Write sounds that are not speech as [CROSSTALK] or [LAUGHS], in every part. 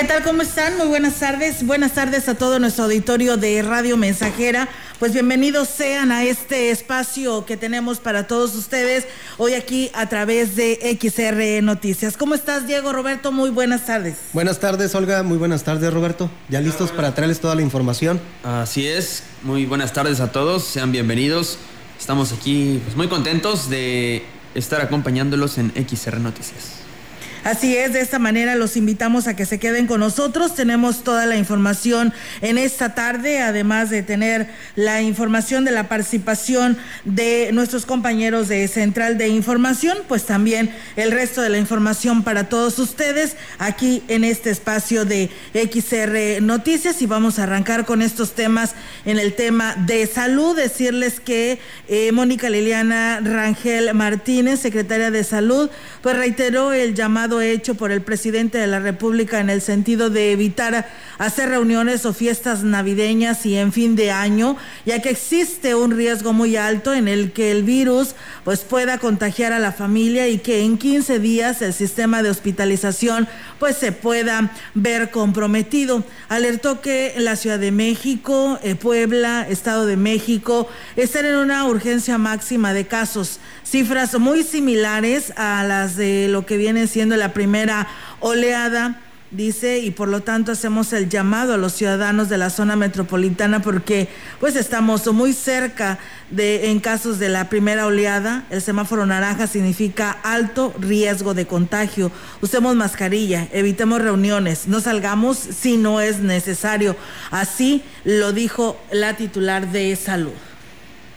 ¿Qué tal? ¿Cómo están? Muy buenas tardes. Buenas tardes a todo nuestro auditorio de Radio Mensajera. Pues bienvenidos sean a este espacio que tenemos para todos ustedes hoy aquí a través de XR Noticias. ¿Cómo estás, Diego Roberto? Muy buenas tardes. Buenas tardes, Olga. Muy buenas tardes, Roberto. ¿Ya listos para traerles toda la información? Así es. Muy buenas tardes a todos. Sean bienvenidos. Estamos aquí pues, muy contentos de estar acompañándolos en XR Noticias. Así es, de esta manera los invitamos a que se queden con nosotros. Tenemos toda la información en esta tarde, además de tener la información de la participación de nuestros compañeros de Central de Información, pues también el resto de la información para todos ustedes aquí en este espacio de XR Noticias y vamos a arrancar con estos temas en el tema de salud. Decirles que eh, Mónica Liliana Rangel Martínez, secretaria de Salud, pues reiteró el llamado hecho por el presidente de la República en el sentido de evitar hacer reuniones o fiestas navideñas y en fin de año, ya que existe un riesgo muy alto en el que el virus pues pueda contagiar a la familia y que en 15 días el sistema de hospitalización pues se pueda ver comprometido. Alertó que la Ciudad de México, eh, Puebla, Estado de México están en una urgencia máxima de casos, cifras muy similares a las de lo que viene siendo la primera oleada dice, y por lo tanto hacemos el llamado a los ciudadanos de la zona metropolitana porque pues estamos muy cerca de en casos de la primera oleada, el semáforo naranja significa alto riesgo de contagio. Usemos mascarilla, evitemos reuniones, no salgamos si no es necesario. Así lo dijo la titular de salud.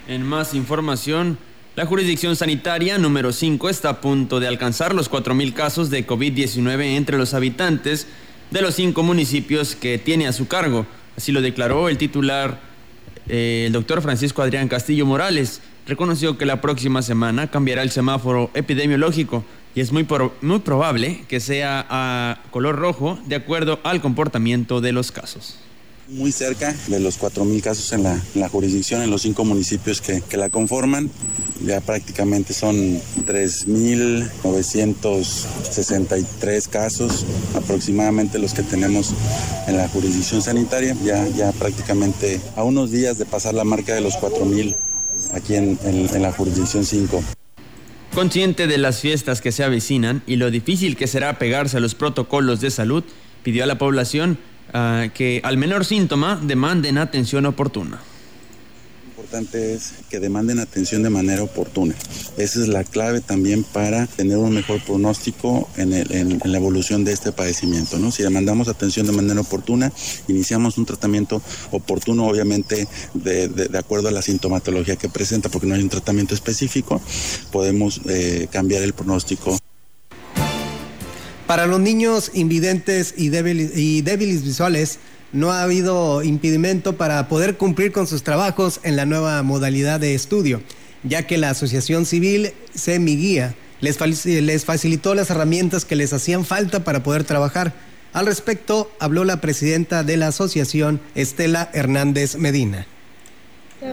En más información, la jurisdicción sanitaria número 5 está a punto de alcanzar los 4.000 casos de COVID-19 entre los habitantes de los cinco municipios que tiene a su cargo. Así lo declaró el titular, eh, el doctor Francisco Adrián Castillo Morales. Reconoció que la próxima semana cambiará el semáforo epidemiológico y es muy, muy probable que sea a color rojo de acuerdo al comportamiento de los casos muy cerca de los 4.000 casos en la, jurisdicción, en los cinco municipios que, la conforman. Ya prácticamente son 3.963 casos aproximadamente los que tenemos en la jurisdicción sanitaria. Ya, ya prácticamente a unos días de pasar la marca de los 4.000 aquí en, en la jurisdicción 5. Consciente de las fiestas que se avecinan y lo difícil que será pegarse a los protocolos de salud, pidió a la población Ah, que al menor síntoma demanden atención oportuna. Lo importante es que demanden atención de manera oportuna. Esa es la clave también para tener un mejor pronóstico en, la evolución de este padecimiento. ¿no? Si demandamos atención de manera oportuna, iniciamos un tratamiento oportuno, obviamente de, acuerdo a la sintomatología que presenta, porque no hay un tratamiento específico, podemos eh, cambiar el pronóstico. Para los niños invidentes y débiles, visuales, no ha habido impedimento para poder cumplir con sus trabajos en la nueva modalidad de estudio, ya que la Asociación Civil Semiguía les, les facilitó las herramientas que les hacían falta para poder trabajar. Al respecto, habló la presidenta de la asociación, Estela Hernández Medina.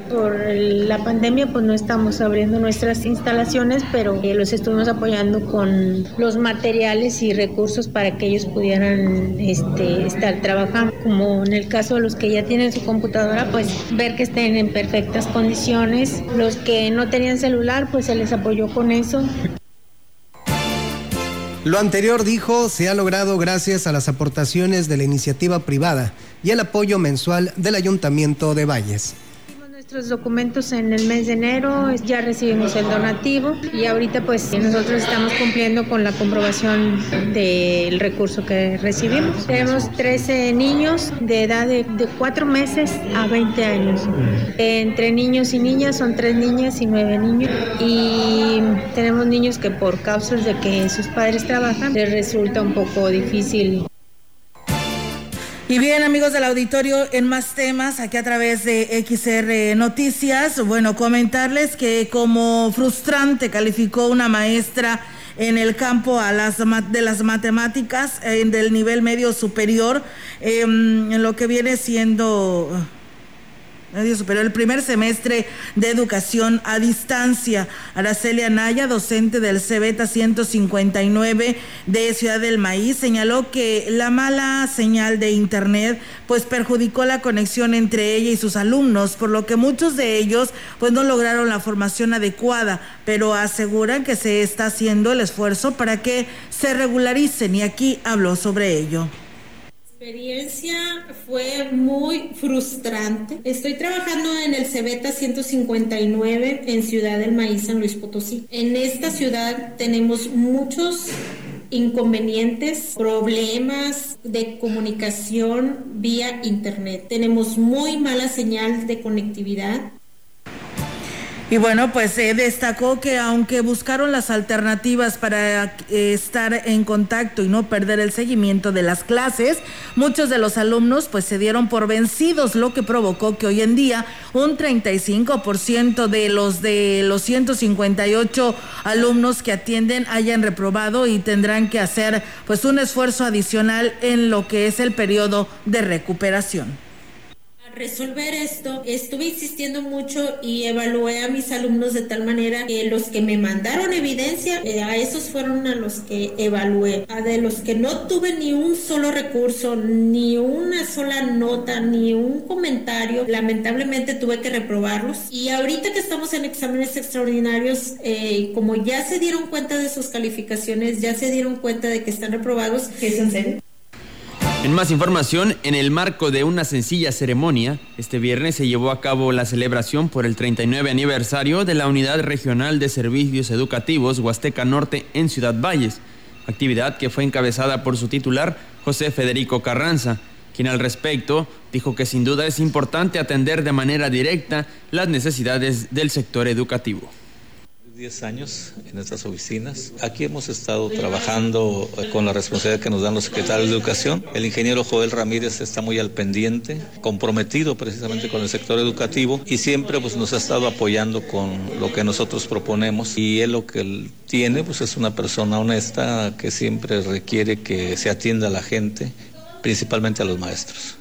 Por la pandemia pues no estamos abriendo nuestras instalaciones, pero eh, los estuvimos apoyando con los materiales y recursos para que ellos pudieran este, estar trabajando. Como en el caso de los que ya tienen su computadora, pues ver que estén en perfectas condiciones. Los que no tenían celular, pues se les apoyó con eso. Lo anterior dijo se ha logrado gracias a las aportaciones de la iniciativa privada y el apoyo mensual del Ayuntamiento de Valles nuestros documentos en el mes de enero, ya recibimos el donativo y ahorita pues nosotros estamos cumpliendo con la comprobación del recurso que recibimos. Tenemos 13 niños de edad de, de 4 meses a 20 años. Entre niños y niñas son 3 niñas y 9 niños y tenemos niños que por causas de que sus padres trabajan les resulta un poco difícil y bien, amigos del auditorio, en más temas, aquí a través de XR Noticias, bueno, comentarles que como frustrante calificó una maestra en el campo a las, de las matemáticas eh, del nivel medio superior, em, en lo que viene siendo medio superior, el primer semestre de educación a distancia. Araceli Anaya, docente del CEBETA 159 de Ciudad del Maíz, señaló que la mala señal de internet pues perjudicó la conexión entre ella y sus alumnos, por lo que muchos de ellos pues no lograron la formación adecuada, pero aseguran que se está haciendo el esfuerzo para que se regularicen y aquí habló sobre ello experiencia fue muy frustrante. Estoy trabajando en el Cebeta 159 en Ciudad del Maíz, San Luis Potosí. En esta ciudad tenemos muchos inconvenientes, problemas de comunicación vía internet. Tenemos muy mala señal de conectividad. Y bueno, pues se destacó que aunque buscaron las alternativas para eh, estar en contacto y no perder el seguimiento de las clases, muchos de los alumnos pues se dieron por vencidos, lo que provocó que hoy en día un 35% de los de los 158 alumnos que atienden hayan reprobado y tendrán que hacer pues un esfuerzo adicional en lo que es el periodo de recuperación resolver esto, estuve insistiendo mucho y evalué a mis alumnos de tal manera que los que me mandaron evidencia, eh, a esos fueron a los que evalué. A de los que no tuve ni un solo recurso, ni una sola nota, ni un comentario, lamentablemente tuve que reprobarlos. Y ahorita que estamos en exámenes extraordinarios, eh, como ya se dieron cuenta de sus calificaciones, ya se dieron cuenta de que están reprobados. ¿Qué es en serio? En más información, en el marco de una sencilla ceremonia, este viernes se llevó a cabo la celebración por el 39 aniversario de la Unidad Regional de Servicios Educativos Huasteca Norte en Ciudad Valles, actividad que fue encabezada por su titular, José Federico Carranza, quien al respecto dijo que sin duda es importante atender de manera directa las necesidades del sector educativo. 10 años en estas oficinas. Aquí hemos estado trabajando eh, con la responsabilidad que nos dan los secretarios de Educación. El ingeniero Joel Ramírez está muy al pendiente, comprometido precisamente con el sector educativo y siempre pues, nos ha estado apoyando con lo que nosotros proponemos. Y él lo que él tiene pues, es una persona honesta que siempre requiere que se atienda a la gente, principalmente a los maestros.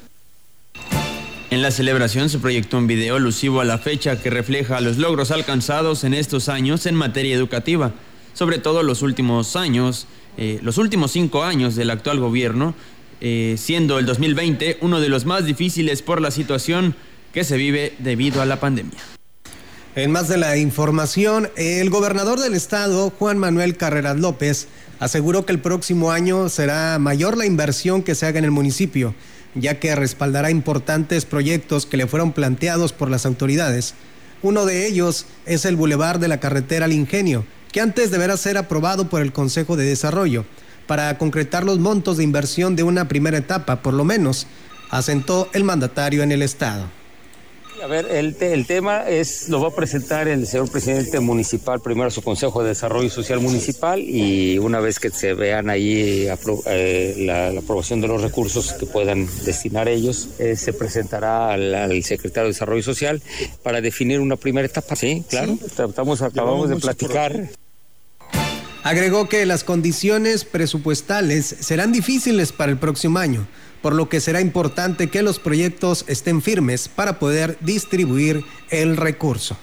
En la celebración se proyectó un video alusivo a la fecha que refleja los logros alcanzados en estos años en materia educativa, sobre todo los últimos años, eh, los últimos cinco años del actual gobierno, eh, siendo el 2020 uno de los más difíciles por la situación que se vive debido a la pandemia. En más de la información, el gobernador del estado, Juan Manuel Carreras López, aseguró que el próximo año será mayor la inversión que se haga en el municipio ya que respaldará importantes proyectos que le fueron planteados por las autoridades. Uno de ellos es el bulevar de la carretera al Ingenio, que antes deberá ser aprobado por el Consejo de Desarrollo, para concretar los montos de inversión de una primera etapa, por lo menos, asentó el mandatario en el Estado. A ver, el, el, tema es, lo va a presentar el señor presidente municipal, primero su Consejo de Desarrollo Social Municipal y una vez que se vean ahí eh, la, aprobación de los recursos que puedan destinar ellos, eh, se presentará al, secretario de Desarrollo Social para definir una primera etapa. Sí, claro, estamos, acabamos de platicar. Agregó que las condiciones presupuestales serán difíciles para el próximo año por lo que será importante que los proyectos estén firmes para poder distribuir el recurso.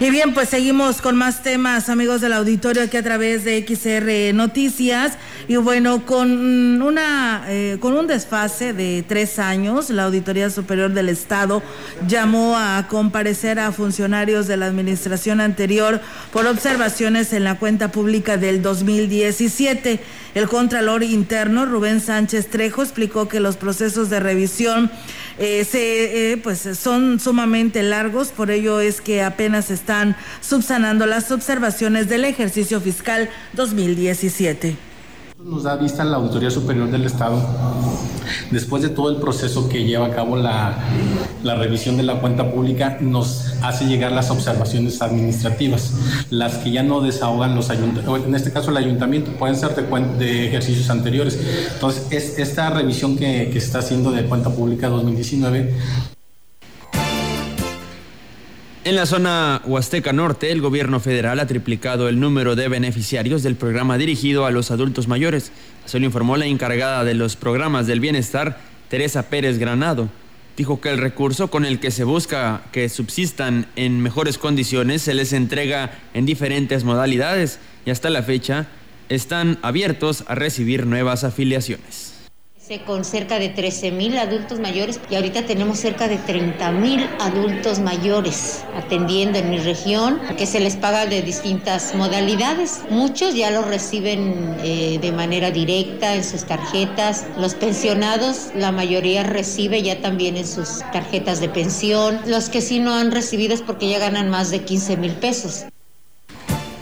Y bien, pues seguimos con más temas, amigos del auditorio, aquí a través de XR Noticias. Y bueno, con una eh, con un desfase de tres años, la Auditoría Superior del Estado llamó a comparecer a funcionarios de la administración anterior por observaciones en la cuenta pública del 2017. El Contralor Interno, Rubén Sánchez Trejo, explicó que los procesos de revisión eh, se, eh, pues son sumamente largos, por ello es que apenas están subsanando las observaciones del ejercicio fiscal 2017. Nos da vista la Auditoría Superior del Estado, después de todo el proceso que lleva a cabo la, la, revisión de la cuenta pública, nos hace llegar las observaciones administrativas, las que ya no desahogan los ayuntamientos, en este caso el ayuntamiento, pueden ser de, de ejercicios anteriores. Entonces, es, esta revisión que, que está haciendo de cuenta pública 2019 En la zona Huasteca Norte, el gobierno federal ha triplicado el número de beneficiarios del programa dirigido a los adultos mayores. Así lo informó la encargada de los programas del bienestar, Teresa Pérez Granado. Dijo que el recurso con el que se busca que subsistan en mejores condiciones se les entrega en diferentes modalidades y hasta la fecha están abiertos a recibir nuevas afiliaciones con cerca de 13 mil adultos mayores y ahorita tenemos cerca de 30 mil adultos mayores atendiendo en mi región, que se les paga de distintas modalidades. Muchos ya lo reciben eh, de manera directa en sus tarjetas. Los pensionados, la mayoría recibe ya también en sus tarjetas de pensión. Los que sí no han recibido es porque ya ganan más de 15 mil pesos.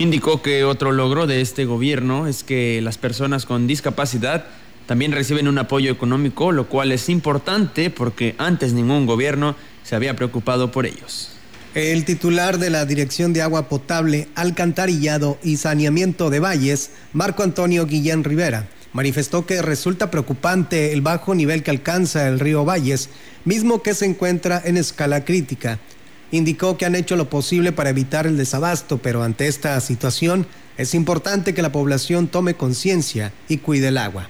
Indicó que otro logro de este gobierno es que las personas con discapacidad también reciben un apoyo económico, lo cual es importante porque antes ningún gobierno se había preocupado por ellos. El titular de la Dirección de Agua Potable, Alcantarillado y Saneamiento de Valles, Marco Antonio Guillén Rivera, manifestó que resulta preocupante el bajo nivel que alcanza el río Valles, mismo que se encuentra en escala crítica. Indicó que han hecho lo posible para evitar el desabasto, pero ante esta situación es importante que la población tome conciencia y cuide el agua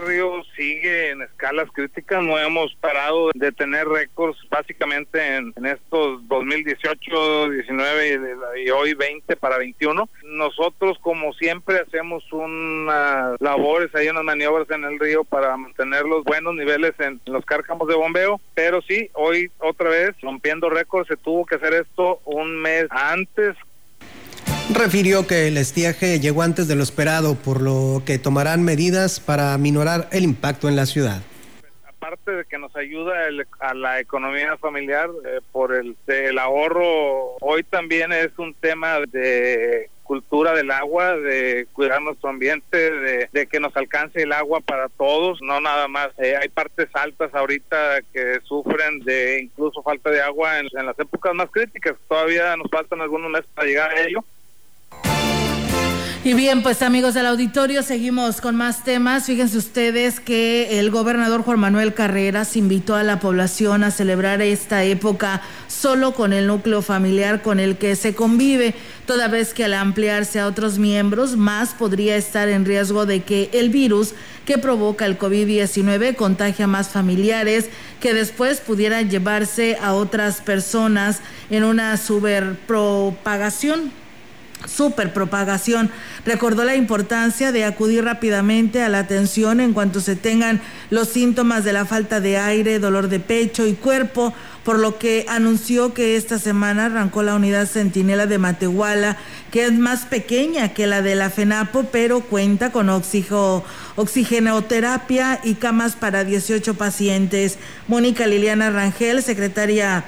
río sigue en escalas críticas, no hemos parado de tener récords básicamente en, estos 2018, 19 y, hoy 20 para 21. Nosotros como siempre hacemos unas labores, hay unas maniobras en el río para mantener los buenos niveles en los cárcamos de bombeo, pero sí, hoy otra vez rompiendo récords, se tuvo que hacer esto un mes antes refirió que el estiaje llegó antes de lo esperado, por lo que tomarán medidas para minorar el impacto en la ciudad. Aparte de que nos ayuda a la economía familiar eh, por el, ahorro, hoy también es un tema de cultura del agua, de cuidar nuestro ambiente, de, que nos alcance el agua para todos, no nada más. Eh, hay partes altas ahorita que sufren de incluso falta de agua en las épocas más críticas. Todavía nos faltan algunos meses para llegar a ello. Y bien, pues amigos del auditorio, seguimos con más temas. Fíjense ustedes que el gobernador Juan Manuel Carreras invitó a la población a celebrar esta época solo con el núcleo familiar con el que se convive, toda vez que al ampliarse a otros miembros más podría estar en riesgo de que el virus que provoca el COVID-19 contagie a más familiares que después pudieran llevarse a otras personas en una superpropagación superpropagación. Recordó la importancia de acudir rápidamente a la atención en cuanto se tengan los síntomas de la falta de aire, dolor de pecho y cuerpo, por lo que anunció que esta semana arrancó la unidad Centinela de Matehuala, que es más pequeña que la de la FENAPO, pero cuenta con oxigo, oxigenoterapia y camas para 18 pacientes. Mónica Liliana Rangel, secretaria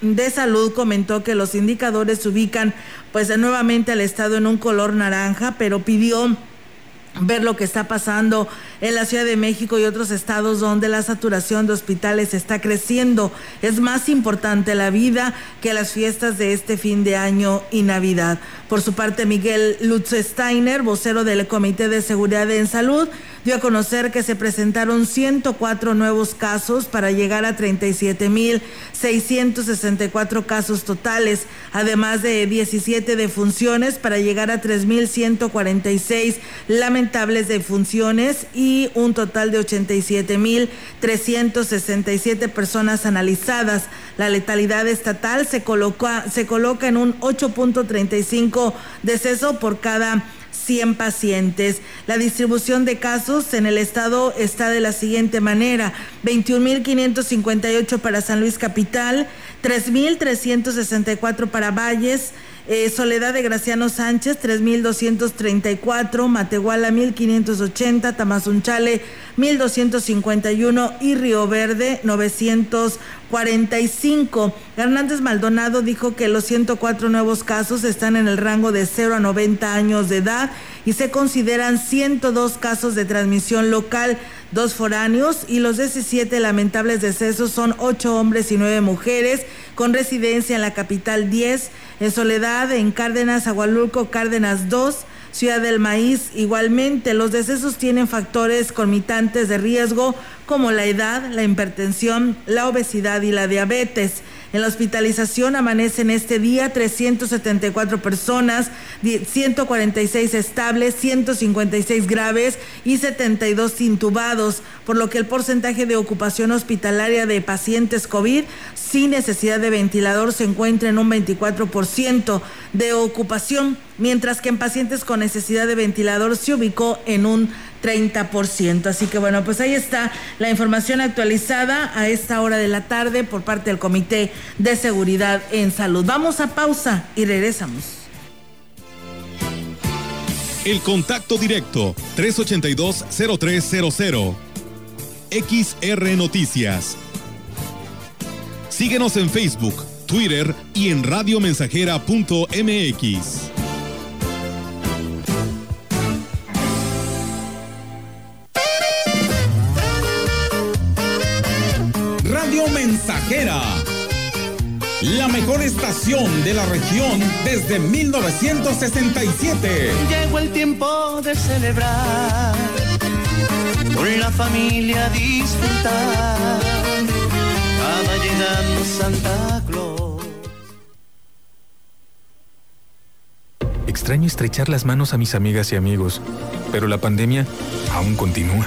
de Salud comentó que los indicadores ubican pues nuevamente al estado en un color naranja, pero pidió ver lo que está pasando en la Ciudad de México y otros estados donde la saturación de hospitales está creciendo. Es más importante la vida que las fiestas de este fin de año y Navidad. Por su parte, Miguel Lutz Steiner, vocero del Comité de Seguridad en Salud, dio a conocer que se presentaron 104 nuevos casos para llegar a 37.664 casos totales, además de 17 defunciones para llegar a 3.146 lamentables defunciones y un total de 87.367 personas analizadas. La letalidad estatal se, coloca, en un 8.35 deceso por cada 100 pacientes. La distribución de casos en el estado está de la siguiente manera: 21.558 para San Luis Capital, 3.364 para Valles, eh, Soledad de Graciano Sánchez, 3.234, Matehuala, 1.580, Tamazunchale, 1.251 y Río Verde, 945. Hernández Maldonado dijo que los 104 nuevos casos están en el rango de 0 a 90 años de edad y se consideran 102 casos de transmisión local, dos foráneos y los 17 lamentables decesos son 8 hombres y 9 mujeres con residencia en la capital 10 en Soledad, en Cárdenas, Agualulco, Cárdenas 2, Ciudad del Maíz. Igualmente, los decesos tienen factores conmitantes de riesgo como la edad, la hipertensión, la obesidad y la diabetes. En la hospitalización amanecen este día 374 personas, 146 estables, 156 graves y 72 intubados, por lo que el porcentaje de ocupación hospitalaria de pacientes COVID sin necesidad de ventilador se encuentra en un 24% de ocupación, mientras que en pacientes con necesidad de ventilador se ubicó en un 30%. Así que bueno, pues ahí está la información actualizada a esta hora de la tarde por parte del Comité de Seguridad en Salud. Vamos a pausa y regresamos. El contacto directo 382-0300. XR Noticias. Síguenos en Facebook, Twitter y en radiomensajera.mx. Mensajera. La mejor estación de la región desde 1967. Llegó el tiempo de celebrar, con la familia disfrutar. Va llegando Santa Claus. Extraño estrechar las manos a mis amigas y amigos, pero la pandemia aún continúa.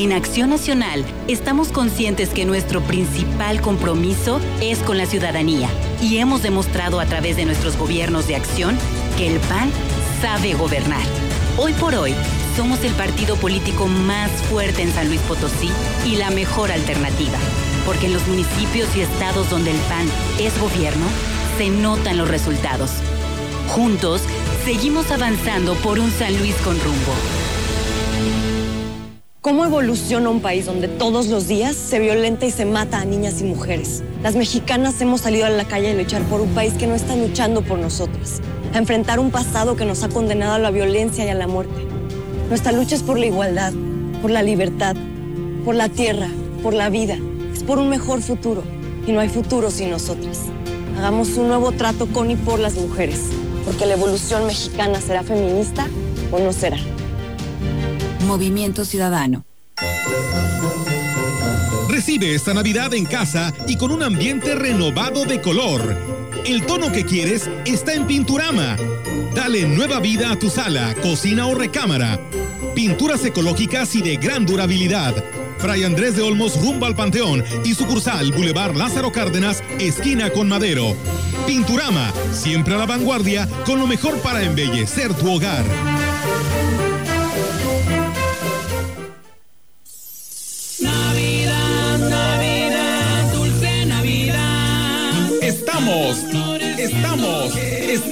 En Acción Nacional estamos conscientes que nuestro principal compromiso es con la ciudadanía y hemos demostrado a través de nuestros gobiernos de acción que el PAN sabe gobernar. Hoy por hoy somos el partido político más fuerte en San Luis Potosí y la mejor alternativa, porque en los municipios y estados donde el PAN es gobierno, se notan los resultados. Juntos, seguimos avanzando por un San Luis con rumbo. ¿Cómo evoluciona un país donde todos los días se violenta y se mata a niñas y mujeres? Las mexicanas hemos salido a la calle a luchar por un país que no está luchando por nosotras, a enfrentar un pasado que nos ha condenado a la violencia y a la muerte. Nuestra lucha es por la igualdad, por la libertad, por la tierra, por la vida, es por un mejor futuro y no hay futuro sin nosotras. Hagamos un nuevo trato con y por las mujeres, porque la evolución mexicana será feminista o no será. Movimiento Ciudadano. Recibe esta Navidad en casa y con un ambiente renovado de color. El tono que quieres está en Pinturama. Dale nueva vida a tu sala, cocina o recámara. Pinturas ecológicas y de gran durabilidad. Fray Andrés de Olmos rumbo al Panteón y sucursal Boulevard Lázaro Cárdenas, esquina con Madero. Pinturama, siempre a la vanguardia con lo mejor para embellecer tu hogar.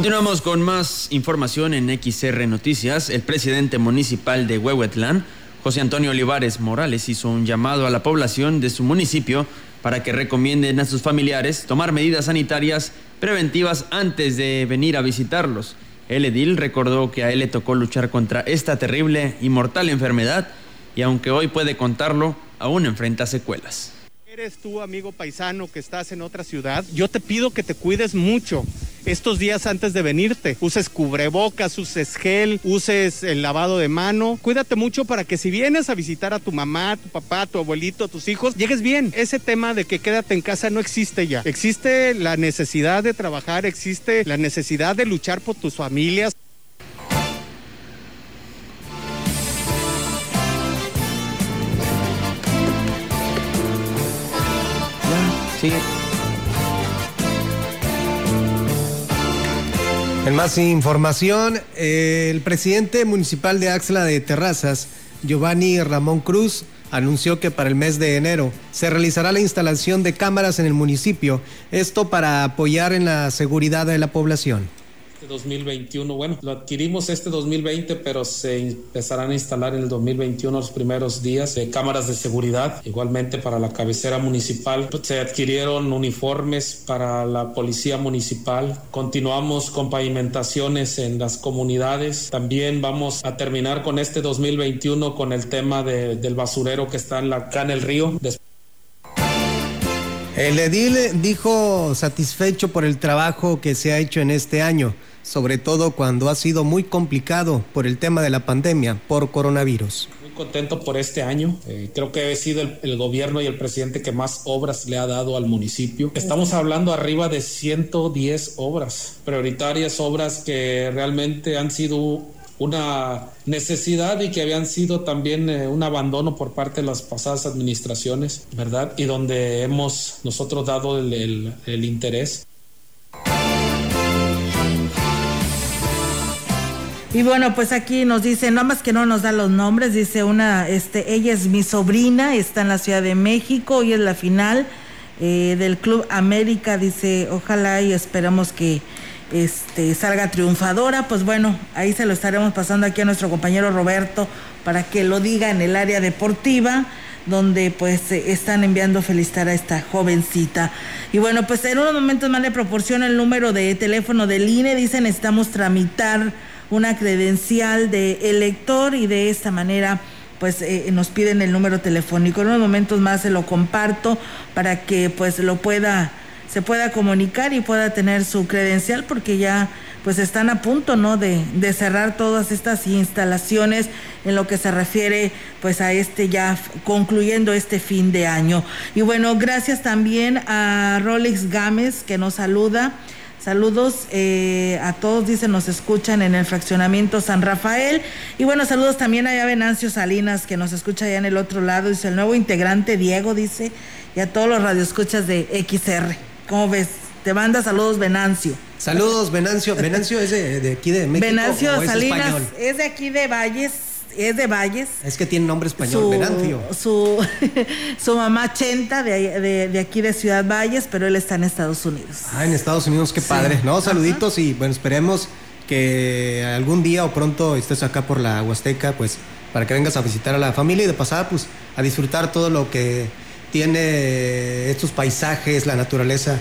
Continuamos con más información en XR Noticias. El presidente municipal de Huehuetlán, José Antonio Olivares Morales, hizo un llamado a la población de su municipio para que recomienden a sus familiares tomar medidas sanitarias preventivas antes de venir a visitarlos. El edil recordó que a él le tocó luchar contra esta terrible y mortal enfermedad y aunque hoy puede contarlo, aún enfrenta secuelas. Eres tú, amigo paisano, que estás en otra ciudad. Yo te pido que te cuides mucho estos días antes de venirte. Uses cubrebocas, uses gel, uses el lavado de mano. Cuídate mucho para que si vienes a visitar a tu mamá, tu papá, tu abuelito, tus hijos, llegues bien. Ese tema de que quédate en casa no existe ya. Existe la necesidad de trabajar, existe la necesidad de luchar por tus familias. En más información, el presidente municipal de Axla de Terrazas, Giovanni Ramón Cruz, anunció que para el mes de enero se realizará la instalación de cámaras en el municipio, esto para apoyar en la seguridad de la población. 2021, bueno, lo adquirimos este 2020, pero se empezarán a instalar en el 2021 los primeros días de cámaras de seguridad. Igualmente para la cabecera municipal se adquirieron uniformes para la policía municipal. Continuamos con pavimentaciones en las comunidades. También vamos a terminar con este 2021 con el tema de, del basurero que está en la, acá en el río. El edil dijo satisfecho por el trabajo que se ha hecho en este año sobre todo cuando ha sido muy complicado por el tema de la pandemia por coronavirus. Muy contento por este año. Eh, creo que he sido el, gobierno y el presidente que más obras le ha dado al municipio. Estamos hablando arriba de 110 obras prioritarias, obras que realmente han sido una necesidad y que habían sido también eh, un abandono por parte de las pasadas administraciones, ¿verdad? Y donde hemos nosotros dado el, interés. Y bueno, pues aquí nos dice, nada más que no nos da los nombres, dice una, este, ella es mi sobrina, está en la Ciudad de México, hoy es la final eh, del Club América, dice, ojalá y esperamos que este, salga triunfadora, pues bueno, ahí se lo estaremos pasando aquí a nuestro compañero Roberto para que lo diga en el área deportiva donde pues están enviando felicitar a esta jovencita. Y bueno, pues en unos momentos más le proporciona el número de teléfono del INE, dice necesitamos tramitar una credencial de elector y de esta manera pues eh, nos piden el número telefónico. En unos momentos más se lo comparto para que pues lo pueda, se pueda comunicar y pueda tener su credencial porque ya pues están a punto, ¿no? De, de cerrar todas estas instalaciones en lo que se refiere pues a este ya concluyendo este fin de año. Y bueno, gracias también a Rolex Gámez que nos saluda. Saludos eh, a todos, dicen, nos escuchan en el fraccionamiento San Rafael. Y bueno, saludos también a Venancio Salinas, que nos escucha allá en el otro lado. Dice el nuevo integrante Diego, dice, y a todos los radioescuchas de XR. ¿Cómo ves? Te manda saludos Venancio. Saludos Venancio. Venancio es de, aquí de México. Venancio Salinas es de aquí de Valles es de Valles. Es que tiene nombre español, su, Venancio. Su, [LAUGHS] su mamá Chenta, de, de, aquí de Ciudad Valles, pero él está en Estados Unidos. Ah, en Estados Unidos, qué padre. No, saluditos y bueno, esperemos que algún día o pronto estés acá por la Huasteca, pues para que vengas a visitar a la familia y de pasada, pues a disfrutar todo lo que tiene estos paisajes, la naturaleza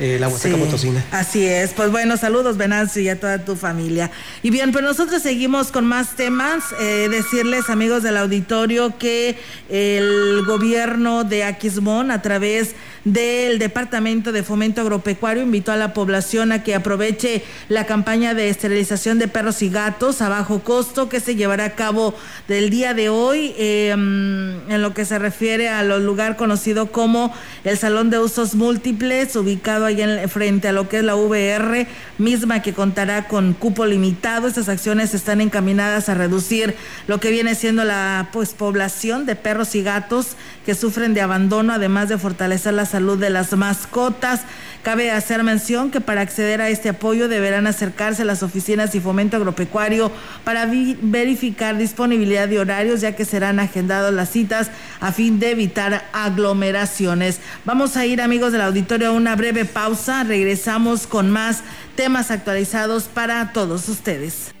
eh, la Huasteca Potosina. Así es. Pues bueno, saludos Venancio y a toda tu familia. Y bien, pues nosotros seguimos con más temas. Eh, decirles, amigos del auditorio, que el gobierno de Aquismón, a través del Departamento de Fomento Agropecuario invitó a la población a que aproveche la campaña de esterilización de perros y gatos a bajo costo que se llevará a cabo del día de hoy em, en lo que se refiere a los lugar conocido como el Salón de Usos Múltiples, ubicado ahí en, frente a lo que es la VR, misma que contará con cupo limitado. Estas acciones están encaminadas a reducir lo que viene siendo la pues, población de perros y gatos que sufren de abandono, además de fortalecer la salud de las mascotas. Cabe hacer mención que para acceder a este apoyo deberán acercarse a las oficinas y fomento agropecuario para verificar disponibilidad de horarios, ya que serán agendadas las citas a fin de evitar aglomeraciones. Vamos a ir, amigos del auditorio, a una breve pausa. Regresamos con más temas actualizados para todos ustedes.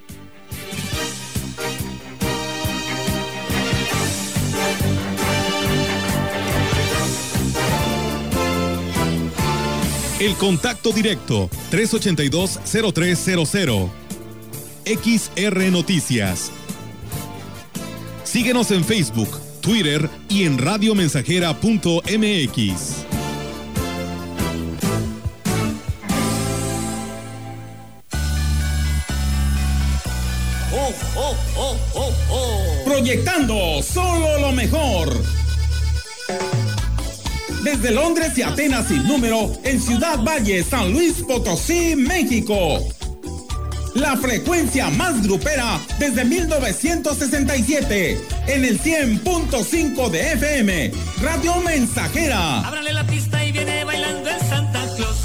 El contacto directo 382-0300. XR Noticias. Síguenos en Facebook, Twitter y en radiomensajera.mx. proyectando solo lo mejor. Desde Londres y Atenas sin número, en Ciudad Valle, San Luis Potosí, México. La frecuencia más grupera desde 1967, en el 100.5 de FM, Radio Mensajera. Ábrale la pista y viene bailando el Santa Claus.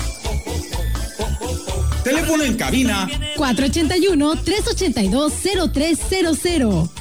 Teléfono en cabina 481 382 0300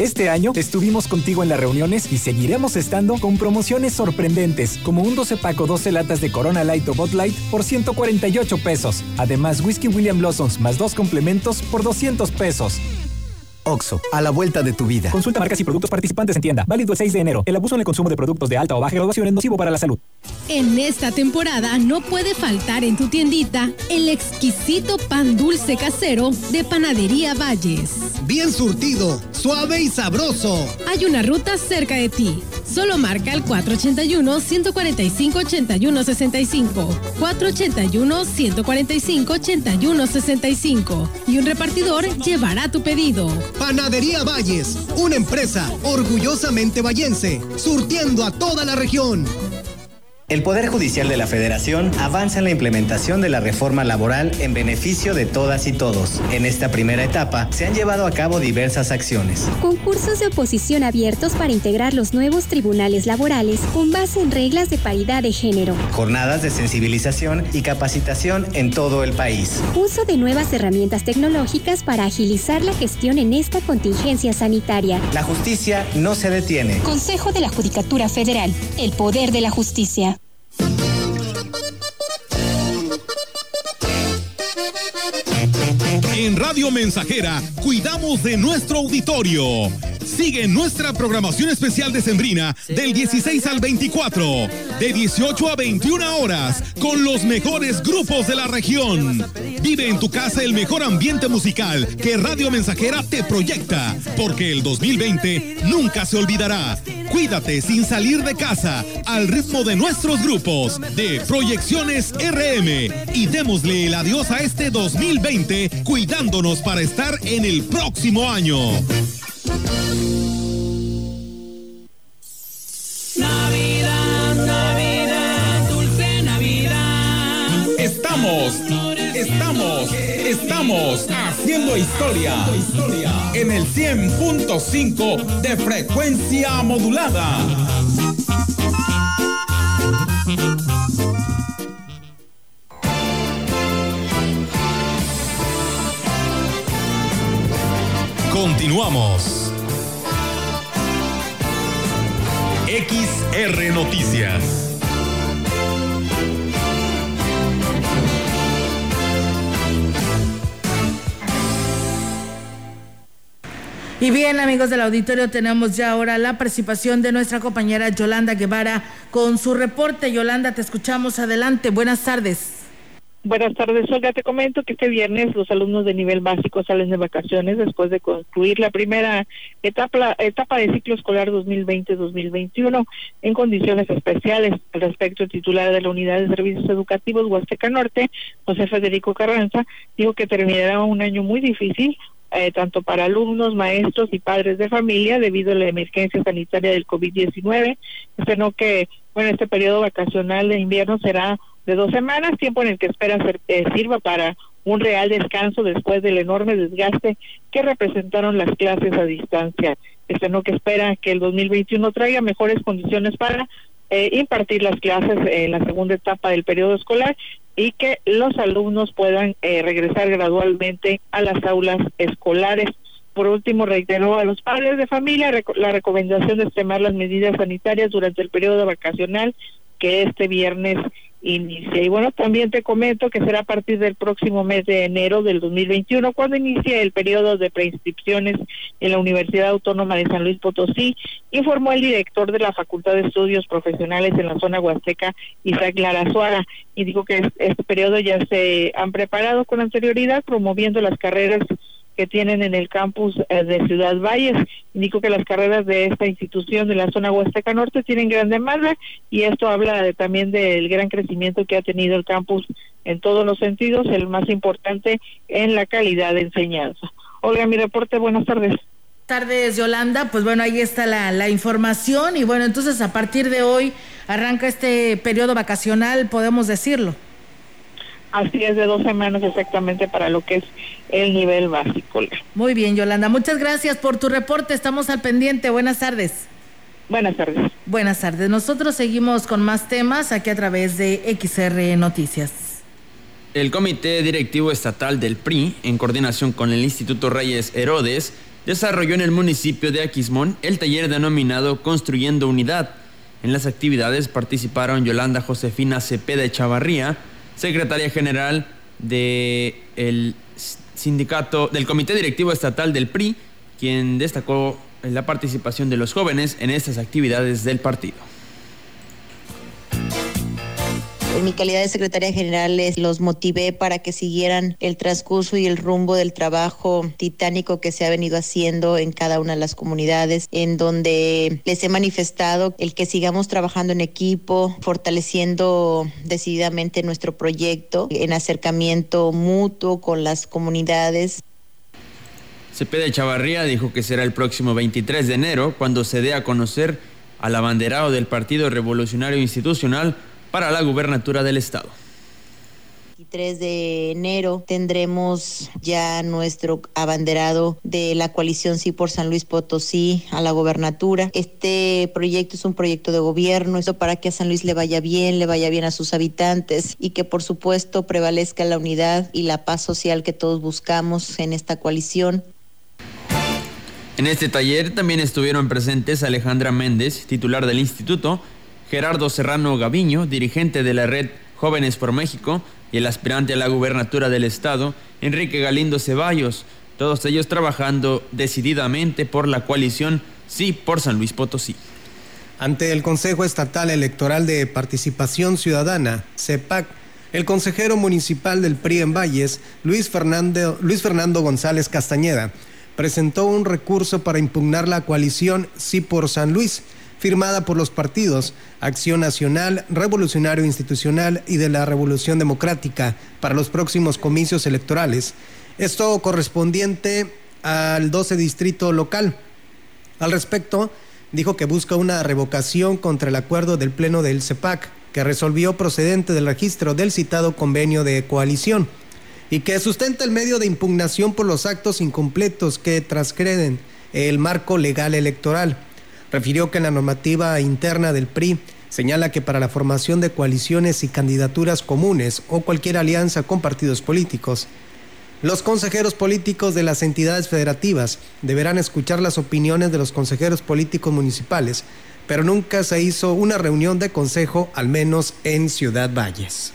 Este año estuvimos contigo en las reuniones y seguiremos estando con promociones sorprendentes, como un 12 paco 12 latas de Corona Light o Bot Light por 148 pesos. Además, Whisky William Blossoms más dos complementos por 200 pesos. Oxo, a la vuelta de tu vida. Consulta marcas y productos participantes en tienda. Válido el 6 de enero. El abuso en el consumo de productos de alta o baja graduación es nocivo para la salud. En esta temporada no puede faltar en tu tiendita el exquisito pan dulce casero de Panadería Valles. Bien surtido, suave y sabroso. Hay una ruta cerca de ti. Solo marca el 481-145-8165. 481-145-8165. Y un repartidor llevará tu pedido. Panadería Valles, una empresa orgullosamente vallense, surtiendo a toda la región. El Poder Judicial de la Federación avanza en la implementación de la reforma laboral en beneficio de todas y todos. En esta primera etapa se han llevado a cabo diversas acciones. Concursos de oposición abiertos para integrar los nuevos tribunales laborales con base en reglas de paridad de género. Jornadas de sensibilización y capacitación en todo el país. Uso de nuevas herramientas tecnológicas para agilizar la gestión en esta contingencia sanitaria. La justicia no se detiene. Consejo de la Judicatura Federal. El poder de la justicia. En Radio Mensajera cuidamos de nuestro auditorio. Sigue nuestra programación especial de Sembrina del 16 al 24, de 18 a 21 horas, con los mejores grupos de la región. Vive en tu casa el mejor ambiente musical que Radio Mensajera te proyecta, porque el 2020 nunca se olvidará. Cuídate sin salir de casa al ritmo de nuestros grupos de Proyecciones RM y démosle el adiós a este 2020 cuidándonos para estar en el próximo año. Navidad, Navidad, dulce Navidad. Estamos, estamos, estamos haciendo historia en el 100.5 de frecuencia modulada. Continuamos. XR Noticias. Y bien, amigos del auditorio, tenemos ya ahora la participación de nuestra compañera Yolanda Guevara con su reporte. Yolanda, te escuchamos. Adelante. Buenas tardes. Buenas tardes, Olga. Te comento que este viernes los alumnos de nivel básico salen de vacaciones después de concluir la primera etapa, etapa de ciclo escolar 2020-2021 en condiciones especiales. Al respecto, el titular de la Unidad de Servicios Educativos Huasteca Norte, José Federico Carranza, dijo que terminará un año muy difícil eh, tanto para alumnos, maestros y padres de familia debido a la emergencia sanitaria del COVID-19. no que, bueno, este periodo vacacional de invierno será de dos semanas, tiempo en el que espera ser, eh, sirva para un real descanso después del enorme desgaste que representaron las clases a distancia. no que espera que el 2021 traiga mejores condiciones para eh, impartir las clases en la segunda etapa del periodo escolar y que los alumnos puedan eh, regresar gradualmente a las aulas escolares. Por último, reiteró a los padres de familia la recomendación de extremar las medidas sanitarias durante el periodo vacacional que este viernes inicia. Y bueno, también te comento que será a partir del próximo mes de enero del 2021 cuando inicie el periodo de preinscripciones en la Universidad Autónoma de San Luis Potosí, informó el director de la Facultad de Estudios Profesionales en la zona huasteca, Isaac Larazuaga, y dijo que este periodo ya se han preparado con anterioridad promoviendo las carreras que tienen en el campus eh, de Ciudad Valles. Indico que las carreras de esta institución de la zona Huasteca Norte tienen gran demanda y esto habla también del gran crecimiento que ha tenido el campus en todos los sentidos, el más importante en la calidad de enseñanza. Olga, mi reporte, buenas tardes tardes, Yolanda. Pues bueno, ahí está la, la, información. Y bueno, entonces a partir de hoy, arranca este periodo vacacional, podemos decirlo. Así es, de dos semanas exactamente para lo que es el nivel básico. Muy bien, Yolanda. Muchas gracias por tu reporte. Estamos al pendiente. Buenas tardes. Buenas tardes. Buenas tardes. Nosotros seguimos con más temas aquí a través de XR Noticias. El Comité Directivo Estatal del PRI, en coordinación con el Instituto Reyes Herodes, desarrolló en el municipio de Aquismón el taller denominado Construyendo Unidad. En las actividades participaron Yolanda Josefina Cepeda Chavarría, secretaria general del sindicato del Comité Directivo Estatal del PRI, quien destacó la participación de los jóvenes en estas actividades del partido. En mi calidad de secretaria general les los motivé para que siguieran el transcurso y el rumbo del trabajo titánico que se ha venido haciendo en cada una de las comunidades, en donde les he manifestado el que sigamos trabajando en equipo, fortaleciendo decididamente nuestro proyecto en acercamiento mutuo con las comunidades. Cepeda Chavarría dijo que será el próximo 23 de enero cuando se dé a conocer al abanderado del Partido Revolucionario Institucional para la gubernatura del Estado. 23 de enero tendremos ya nuestro abanderado de la coalición Sí por San Luis Potosí a la gobernatura. Este proyecto es un proyecto de gobierno, esto para que a San Luis le vaya bien, le vaya bien a sus habitantes y que por supuesto prevalezca la unidad y la paz social que todos buscamos en esta coalición. En este taller también estuvieron presentes Alejandra Méndez, titular del instituto, Gerardo Serrano Gaviño, dirigente de la red Jóvenes por México, y el aspirante a la gubernatura del estado, Enrique Galindo Ceballos, todos ellos trabajando decididamente por la coalición Sí por San Luis Potosí. Ante el Consejo Estatal Electoral de Participación Ciudadana, CEPAC, el consejero municipal del PRI en Valles, Luis Fernando, Luis Fernando González Castañeda, presentó un recurso para impugnar la coalición Sí por San Luis, firmada por los partidos Acción Nacional, Revolucionario Institucional y de la Revolución Democrática para los próximos comicios electorales. Esto correspondiente al 12 distrito local. Al respecto, dijo que busca una revocación contra el acuerdo del Pleno del CEPAC, que resolvió procedente del registro del citado convenio de coalición y que sustenta el medio de impugnación por los actos incompletos que transgreden el marco legal electoral refirió que la normativa interna del PRI señala que para la formación de coaliciones y candidaturas comunes o cualquier alianza con partidos políticos, los consejeros políticos de las entidades federativas deberán escuchar las opiniones de los consejeros políticos municipales, pero nunca se hizo una reunión de consejo, al menos en Ciudad Valles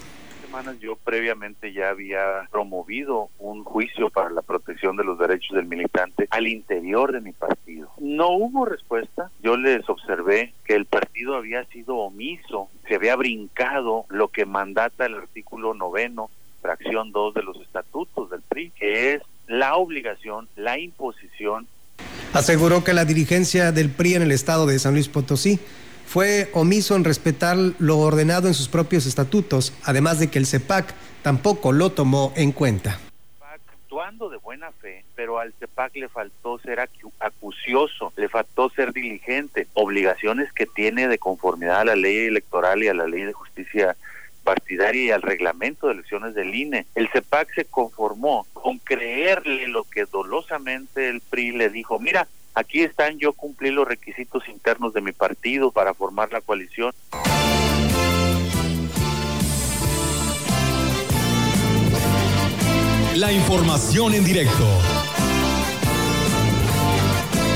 yo previamente ya había promovido un juicio para la protección de los derechos del militante al interior de mi partido. No hubo respuesta. Yo les observé que el partido había sido omiso, se había brincado lo que mandata el artículo noveno, fracción 2 de los estatutos del PRI, que es la obligación, la imposición. Aseguró que la dirigencia del PRI en el estado de San Luis Potosí fue omiso en respetar lo ordenado en sus propios estatutos, además de que el CEPAC tampoco lo tomó en cuenta. Actuando de buena fe, pero al CEPAC le faltó ser acucioso, le faltó ser diligente, obligaciones que tiene de conformidad a la ley electoral y a la ley de justicia partidaria y al reglamento de elecciones del INE. El CEPAC se conformó con creerle lo que dolosamente el PRI le dijo, mira, Aquí están, yo cumplí los requisitos internos de mi partido para formar la coalición. La información en directo.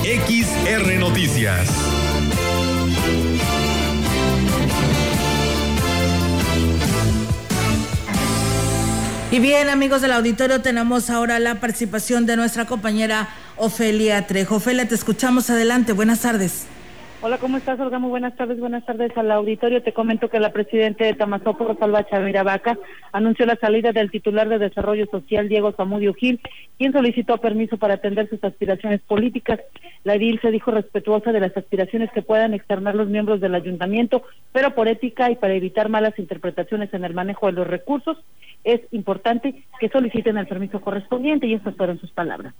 XR Noticias. Y bien, amigos del auditorio, tenemos ahora la participación de nuestra compañera Ofelia Trejo. Ofelia, te escuchamos adelante. Buenas tardes. Hola, ¿cómo estás, Olga? Muy buenas tardes. Buenas tardes al auditorio. Te comento que la presidenta de Tamazopro, Salva Chavira Vaca, anunció la salida del titular de Desarrollo Social, Diego Zamudio Gil, quien solicitó permiso para atender sus aspiraciones políticas. La edil se dijo respetuosa de las aspiraciones que puedan externar los miembros del ayuntamiento, pero por ética y para evitar malas interpretaciones en el manejo de los recursos, es importante que soliciten el permiso correspondiente y estas fueron sus palabras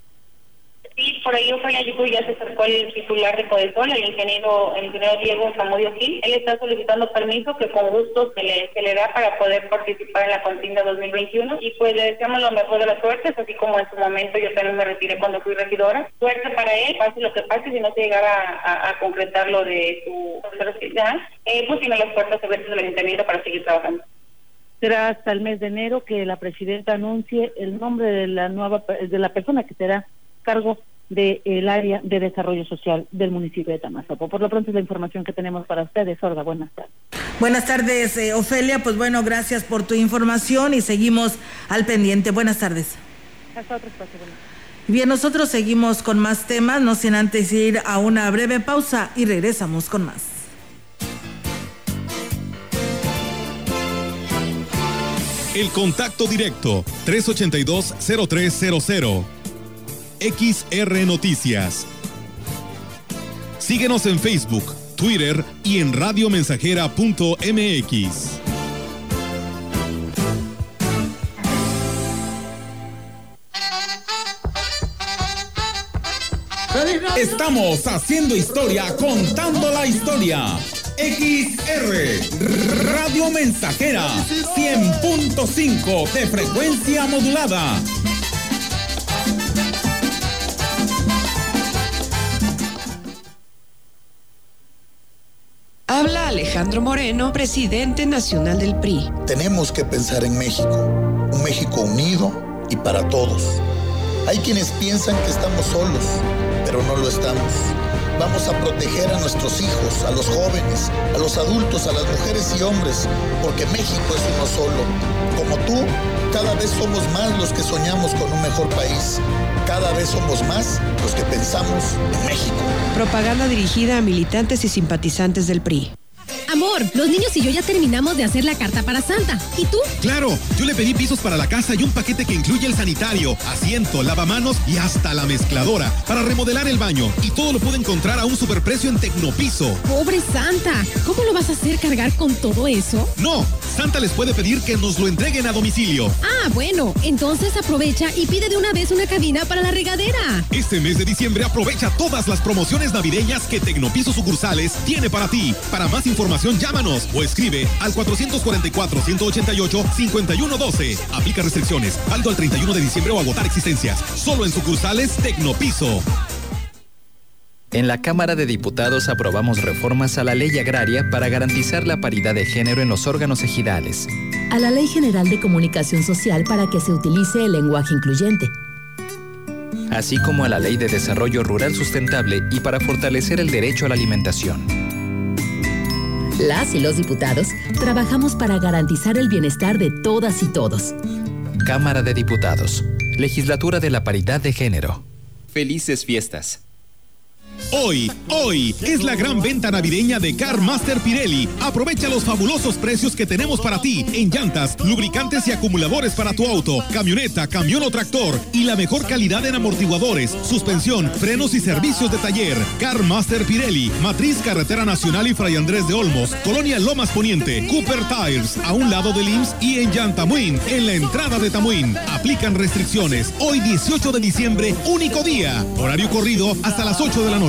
Sí, por ahí Ojalá ya se acercó el titular de Codesol, el ingeniero, el ingeniero Diego Zamudio Gil. Él está solicitando permiso que con gusto se le, se le da para poder participar en la contienda 2021 y pues le deseamos lo mejor de las suertes, así como en su momento yo también me retiré cuando fui regidora. Suerte para él, pase lo que pase, si no se llegara a, concretar lo de su eh, pues tiene las puertas abiertas del ayuntamiento para seguir trabajando será hasta el mes de enero que la presidenta anuncie el nombre de la nueva de la persona que será cargo del área de desarrollo social del municipio de Tamazopo. Por lo pronto es la información que tenemos para ustedes. Sorda, buenas tardes. Buenas tardes, eh, Ofelia. Pues bueno, gracias por tu información y seguimos al pendiente. Buenas tardes. Hasta espacio. Bien, nosotros seguimos con más temas, no sin antes ir a una breve pausa y regresamos con más. El contacto directo 382-0300 XR Noticias. Síguenos en Facebook, Twitter y en radiomensajera.mx. Estamos haciendo historia, contando la historia. XR Radio Mensajera 100.5 de frecuencia modulada Habla Alejandro Moreno, presidente nacional del PRI. Tenemos que pensar en México, un México unido y para todos. Hay quienes piensan que estamos solos, pero no lo estamos. Vamos a proteger a nuestros hijos, a los jóvenes, a los adultos, a las mujeres y hombres, porque México es uno solo. Como tú, cada vez somos más los que soñamos con un mejor país. Cada vez somos más los que pensamos en México. Propaganda dirigida a militantes y simpatizantes del PRI. Los niños y yo ya terminamos de hacer la carta para Santa. ¿Y tú? Claro, yo le pedí pisos para la casa y un paquete que incluye el sanitario, asiento, lavamanos y hasta la mezcladora para remodelar el baño. Y todo lo puedo encontrar a un superprecio en Tecnopiso. Pobre Santa, ¿cómo lo vas a hacer cargar con todo eso? No, Santa les puede pedir que nos lo entreguen a domicilio. Ah, bueno, entonces aprovecha y pide de una vez una cabina para la regadera. Este mes de diciembre aprovecha todas las promociones navideñas que Tecnopiso Sucursales tiene para ti. Para más información, llámanos o escribe al 444-188-5112. Aplica restricciones. Válido al 31 de diciembre o agotar existencias. Solo en sucursales Tecnopiso. En la Cámara de Diputados aprobamos reformas a la ley agraria para garantizar la paridad de género en los órganos ejidales. A la Ley General de Comunicación Social para que se utilice el lenguaje incluyente. Así como a la Ley de Desarrollo Rural Sustentable y para fortalecer el derecho a la alimentación. Las y los diputados trabajamos para garantizar el bienestar de todas y todos. Cámara de Diputados. Legislatura de la Paridad de Género. Felices fiestas. Hoy, hoy es la gran venta navideña de Car Master Pirelli. Aprovecha los fabulosos precios que tenemos para ti en llantas, lubricantes y acumuladores para tu auto, camioneta, camión o tractor y la mejor calidad en amortiguadores, suspensión, frenos y servicios de taller. Car Master Pirelli, Matriz Carretera Nacional y Fray Andrés de Olmos, Colonia Lomas Poniente, Cooper Tires, a un lado del IMSS y en Yantamuin, en la entrada de Tamuín. Aplican restricciones. Hoy 18 de diciembre, único día. Horario corrido hasta las 8 de la noche.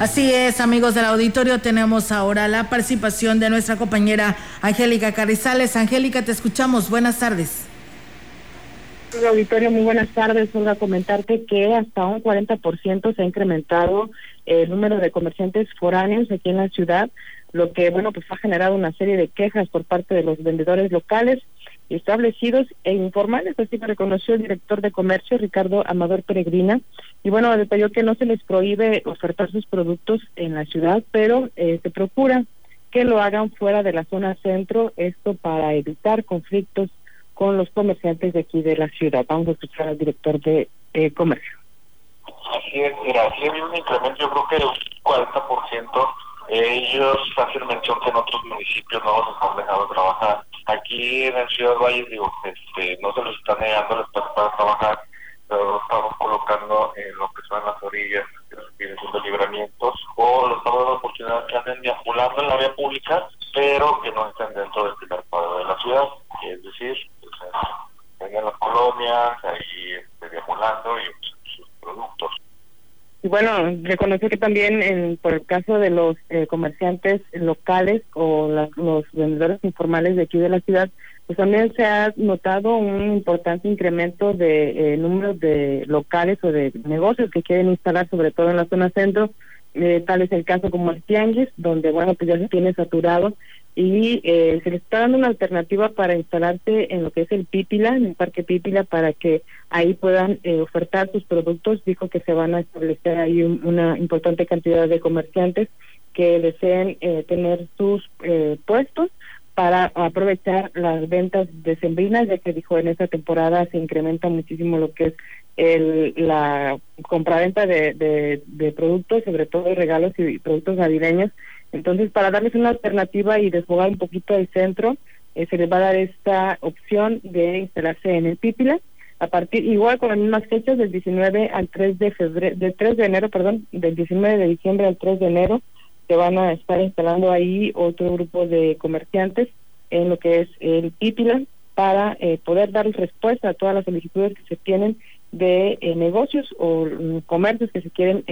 Así es, amigos del auditorio, tenemos ahora la participación de nuestra compañera Angélica Carrizales. Angélica, te escuchamos. Buenas tardes. Auditorio, muy buenas tardes. Olga, comentarte que hasta un 40% se ha incrementado el número de comerciantes foráneos aquí en la ciudad, lo que, bueno, pues ha generado una serie de quejas por parte de los vendedores locales establecidos e informales, así que reconoció el director de comercio, Ricardo Amador Peregrina, y bueno, detalló que no se les prohíbe ofertar sus productos en la ciudad, pero eh, se procura que lo hagan fuera de la zona centro, esto para evitar conflictos con los comerciantes de aquí de la ciudad. Vamos a escuchar al director de eh, comercio. Así es, mira, aquí hay un incremento, yo creo que del 40%. Ellos hacen mención que en otros municipios no se han dejado trabajar Aquí en el Ciudad Valle, digo, este, no se los está negando el espacio para trabajar, lo estamos colocando en lo que son las orillas, vienen siendo libramientos, o los estamos dando oportunidad que anden deambulando en la vía pública, pero que no estén dentro del primer cuadro de la ciudad, es decir, pues, en las colonias, ahí este, deambulando y sus productos. Y bueno, reconoce que también en, por el caso de los eh, comerciantes locales o los vendedores informales de aquí de la ciudad, pues también se ha notado un importante incremento de eh, número de locales o de negocios que quieren instalar, sobre todo en la zona centro. Eh, tal es el caso como el Tianguis, donde, bueno, pues ya se tiene saturado y eh, se les está dando una alternativa para instalarse en lo que es el Pípila, en el Parque Pípila, para que ahí puedan eh, ofertar sus productos. Dijo que se van a establecer ahí una importante cantidad de comerciantes que deseen eh, tener sus puestos para aprovechar las ventas decembrinas, ya que dijo en esta temporada se incrementa muchísimo lo que es el, la compraventa de, de, productos, sobre todo regalos y productos navideños, entonces, para darles una alternativa y desfogar un poquito el centro, eh, se les va a dar esta opción de instalarse en el Pípila. A partir igual con las mismas fechas del 19 al 3 de febrero del 3 de enero, perdón, del 19 de diciembre al 3 de enero se van a estar instalando ahí otro grupo de comerciantes en lo que es el Pípila para eh, poder dar respuesta a todas las solicitudes que se tienen de eh, negocios o mm, comercios que se quieren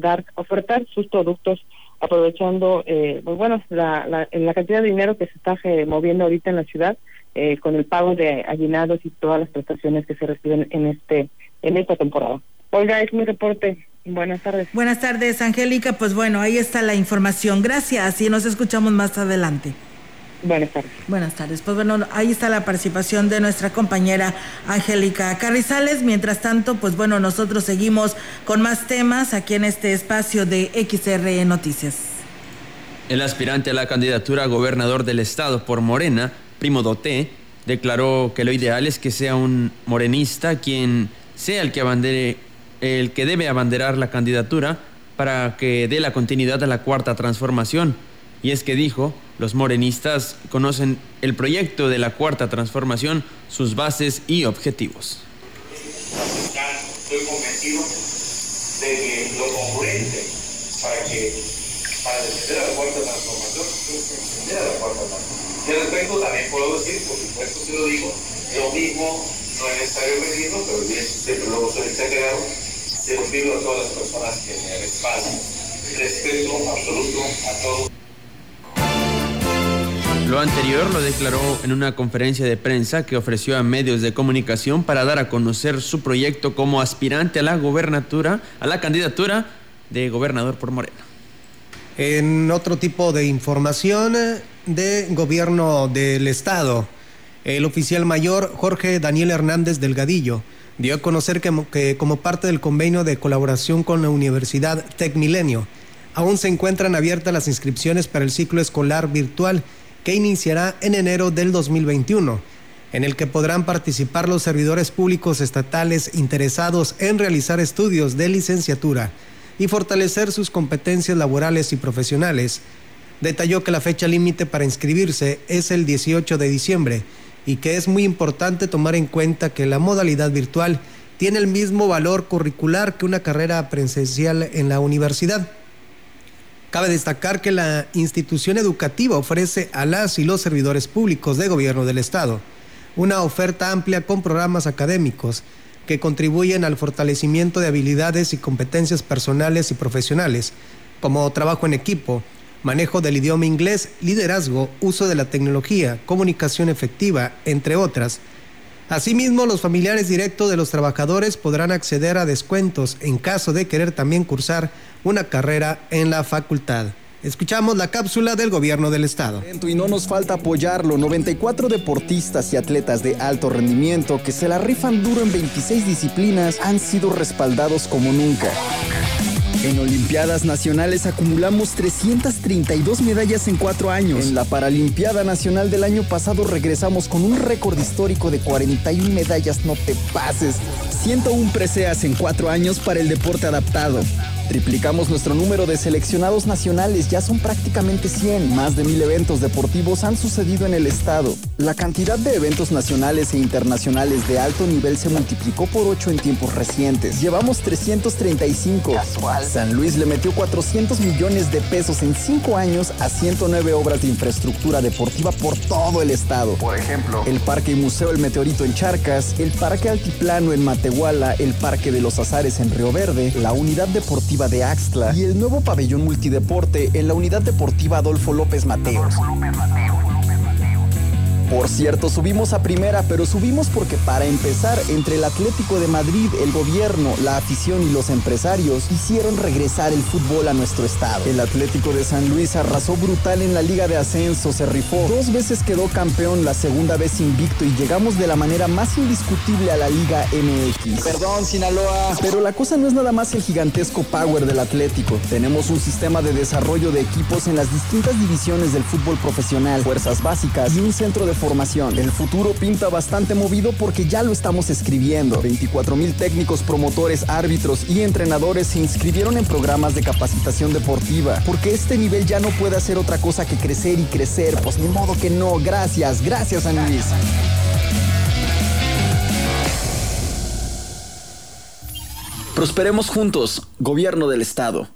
dar ofertar sus productos aprovechando, eh, pues bueno, la, la, cantidad de dinero que se está eh, moviendo ahorita en la ciudad eh, con el pago de aguinados y todas las prestaciones que se reciben en este en esta temporada. Olga, es mi reporte. Buenas tardes. Buenas tardes, Angélica. Pues bueno, ahí está la información. Gracias y nos escuchamos más adelante. Buenas tardes. Buenas tardes. Pues bueno, ahí está la participación de nuestra compañera Angélica Carrizales. Mientras tanto, pues bueno, nosotros seguimos con más temas aquí en este espacio de XR Noticias. El aspirante a la candidatura a gobernador del estado por Morena, Primo Doté, declaró que lo ideal es que sea un morenista quien sea el que abandere, el que debe abanderar la candidatura para que dé la continuidad a la cuarta transformación. Y es que dijo, los morenistas conocen el proyecto de la cuarta transformación, sus bases y objetivos. Estoy convencido de que lo congruente para que para defender a la cuarta transformación, defender a la cuarta transformación. Al respecto también puedo decir, por supuesto se lo digo, lo mismo no es necesario decirlo, pero bien, siempre luego soy exagerado, a todas las personas que me respaldan. Respeto absoluto a todos. Lo anterior lo declaró en una conferencia de prensa que ofreció a medios de comunicación para dar a conocer su proyecto como aspirante a la gobernatura, a la candidatura de gobernador por Morena. En otro tipo de información de gobierno del estado, el oficial mayor Jorge Daniel Hernández Delgadillo dio a conocer que, como parte del convenio de colaboración con la Universidad Tecmilenio, aún se encuentran abiertas las inscripciones para el ciclo escolar virtual que iniciará en enero del 2021, en el que podrán participar los servidores públicos estatales interesados en realizar estudios de licenciatura y fortalecer sus competencias laborales y profesionales. Detalló que la fecha límite para inscribirse es el 18 de diciembre y que es muy importante tomar en cuenta que la modalidad virtual tiene el mismo valor curricular que una carrera presencial en la universidad. Cabe destacar que la institución educativa ofrece a las y los servidores públicos de gobierno del Estado una oferta amplia con programas académicos que contribuyen al fortalecimiento de habilidades y competencias personales y profesionales, como trabajo en equipo, manejo del idioma inglés, liderazgo, uso de la tecnología, comunicación efectiva, entre otras. Asimismo, los familiares directos de los trabajadores podrán acceder a descuentos en caso de querer también cursar una carrera en la facultad. Escuchamos la cápsula del gobierno del estado. Y no nos falta apoyarlo. 94 deportistas y atletas de alto rendimiento que se la rifan duro en 26 disciplinas han sido respaldados como nunca. En Olimpiadas Nacionales acumulamos 332 medallas en cuatro años. En la Paralimpiada Nacional del año pasado regresamos con un récord histórico de 41 medallas, no te pases. 101 preseas en cuatro años para el deporte adaptado. Triplicamos nuestro número de seleccionados nacionales, ya son prácticamente 100. Más de mil eventos deportivos han sucedido en el estado. La cantidad de eventos nacionales e internacionales de alto nivel se multiplicó por 8 en tiempos recientes. Llevamos 335. Casual. San Luis le metió 400 millones de pesos en 5 años a 109 obras de infraestructura deportiva por todo el estado. Por ejemplo, el Parque y Museo El Meteorito en Charcas, el Parque Altiplano en Matehuala, el Parque de los Azares en Río Verde, la Unidad Deportiva de Axtla y el nuevo pabellón multideporte en la Unidad Deportiva Adolfo López Mateos. Por cierto, subimos a primera, pero subimos porque para empezar, entre el Atlético de Madrid, el gobierno, la afición y los empresarios hicieron regresar el fútbol a nuestro estado. El Atlético de San Luis arrasó brutal en la Liga de Ascenso, se rifó. Dos veces quedó campeón, la segunda vez invicto y llegamos de la manera más indiscutible a la Liga MX. Perdón, Sinaloa. Pero la cosa no es nada más el gigantesco power del Atlético. Tenemos un sistema de desarrollo de equipos en las distintas divisiones del fútbol profesional, fuerzas básicas y un centro de El futuro pinta bastante movido porque ya lo estamos escribiendo. 24 mil técnicos, promotores, árbitros y entrenadores se inscribieron en programas de capacitación deportiva. Porque este nivel ya no puede hacer otra cosa que crecer y crecer. Pues ni modo que no. Gracias, gracias San Luis. Prosperemos juntos, gobierno del estado.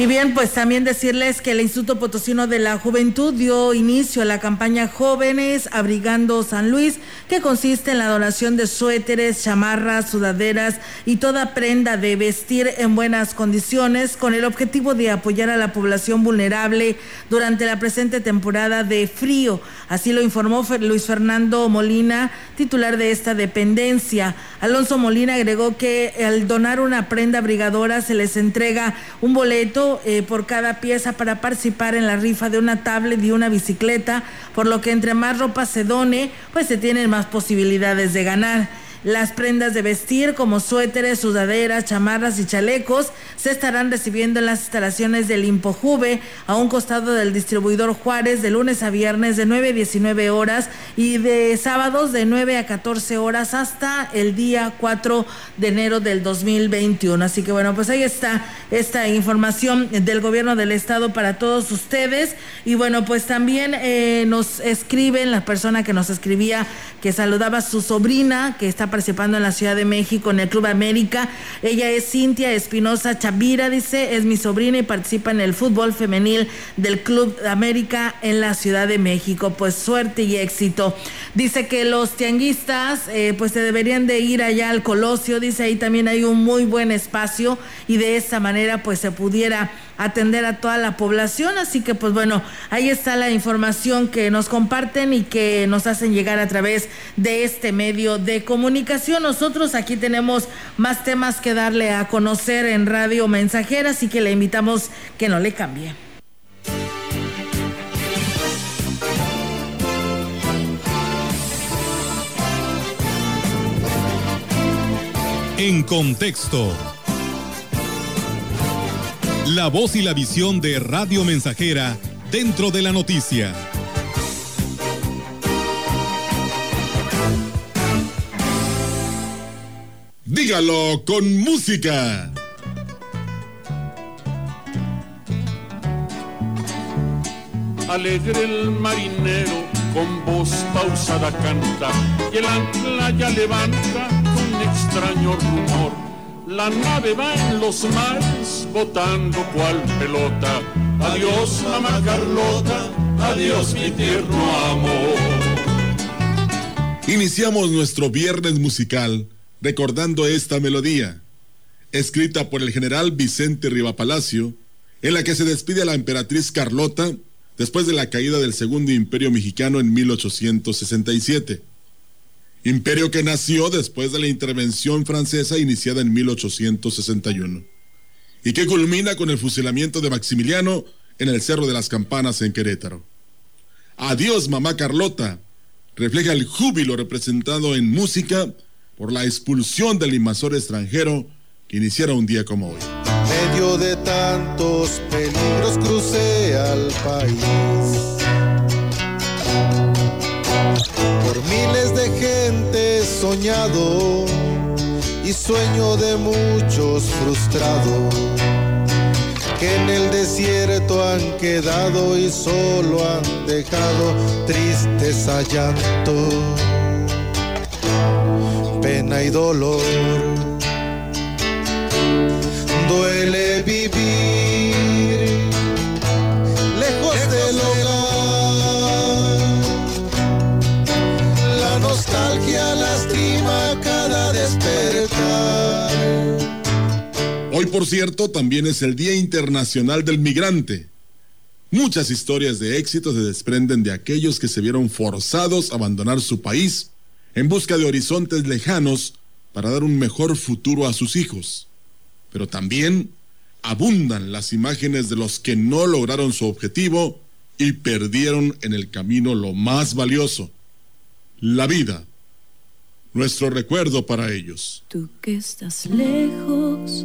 Y bien, pues también decirles que el Instituto Potosino de la Juventud dio inicio a la campaña Jóvenes Abrigando San Luis, que consiste en la donación de suéteres, chamarras, sudaderas y toda prenda de vestir en buenas condiciones con el objetivo de apoyar a la población vulnerable durante la presente temporada de frío. Así lo informó Luis Fernando Molina, titular de esta dependencia. Alonso Molina agregó que al donar una prenda abrigadora se les entrega un boleto eh, por cada pieza para participar en la rifa de una tablet y una bicicleta, por lo que entre más ropa se done, pues se tienen más posibilidades de ganar. Las prendas de vestir como suéteres, sudaderas, chamarras y chalecos se estarán recibiendo en las instalaciones del Impojuve a un costado del distribuidor Juárez de lunes a viernes de 9 a 19 horas y de sábados de 9 a 14 horas hasta el día 4 de enero del 2021. Así que bueno, pues ahí está esta información del gobierno del estado para todos ustedes. Y bueno, pues también eh, nos escriben la persona que nos escribía que saludaba a su sobrina que está participando en la Ciudad de México en el Club América. Ella es Cintia Espinosa Chavira, dice, es mi sobrina y participa en el fútbol femenil del Club América en la Ciudad de México. Pues suerte y éxito. Dice que los tianguistas eh, pues se deberían de ir allá al Colosio, dice ahí también hay un muy buen espacio y de esta manera pues se pudiera atender a toda la población. Así que pues bueno, ahí está la información que nos comparten y que nos hacen llegar a través de este medio de comunicación. Nosotros aquí tenemos más temas que darle a conocer en Radio Mensajera, así que le invitamos que no le cambie. En contexto. La voz y la visión de Radio Mensajera dentro de la noticia. Dígalo con música. Alegre el marinero con voz pausada canta y el ancla ya levanta con extraño rumor la nave va en los mares botando cual pelota. Adiós, mamá Carlota, adiós mi tierno amor. Iniciamos nuestro viernes musical recordando esta melodía, escrita por el general Vicente Rivapalacio, en la que se despide a la emperatriz Carlota después de la caída del Segundo Imperio Mexicano en 1867. Imperio que nació después de la intervención francesa iniciada en 1861 y que culmina con el fusilamiento de Maximiliano en el Cerro de las Campanas en Querétaro. Adiós, mamá Carlota, refleja el júbilo representado en música por la expulsión del invasor extranjero que iniciara un día como hoy. Medio de tantos peligros crucé al país. Soñado y sueño de muchos frustrados que en el desierto han quedado y solo han dejado tristeza, llanto, pena y dolor. Duele por cierto, también es el Día Internacional del Migrante. Muchas historias de éxito se desprenden de aquellos que se vieron forzados a abandonar su país en busca de horizontes lejanos para dar un mejor futuro a sus hijos. Pero también abundan las imágenes de los que no lograron su objetivo y perdieron en el camino lo más valioso, la vida. Nuestro recuerdo para ellos. Tú que estás lejos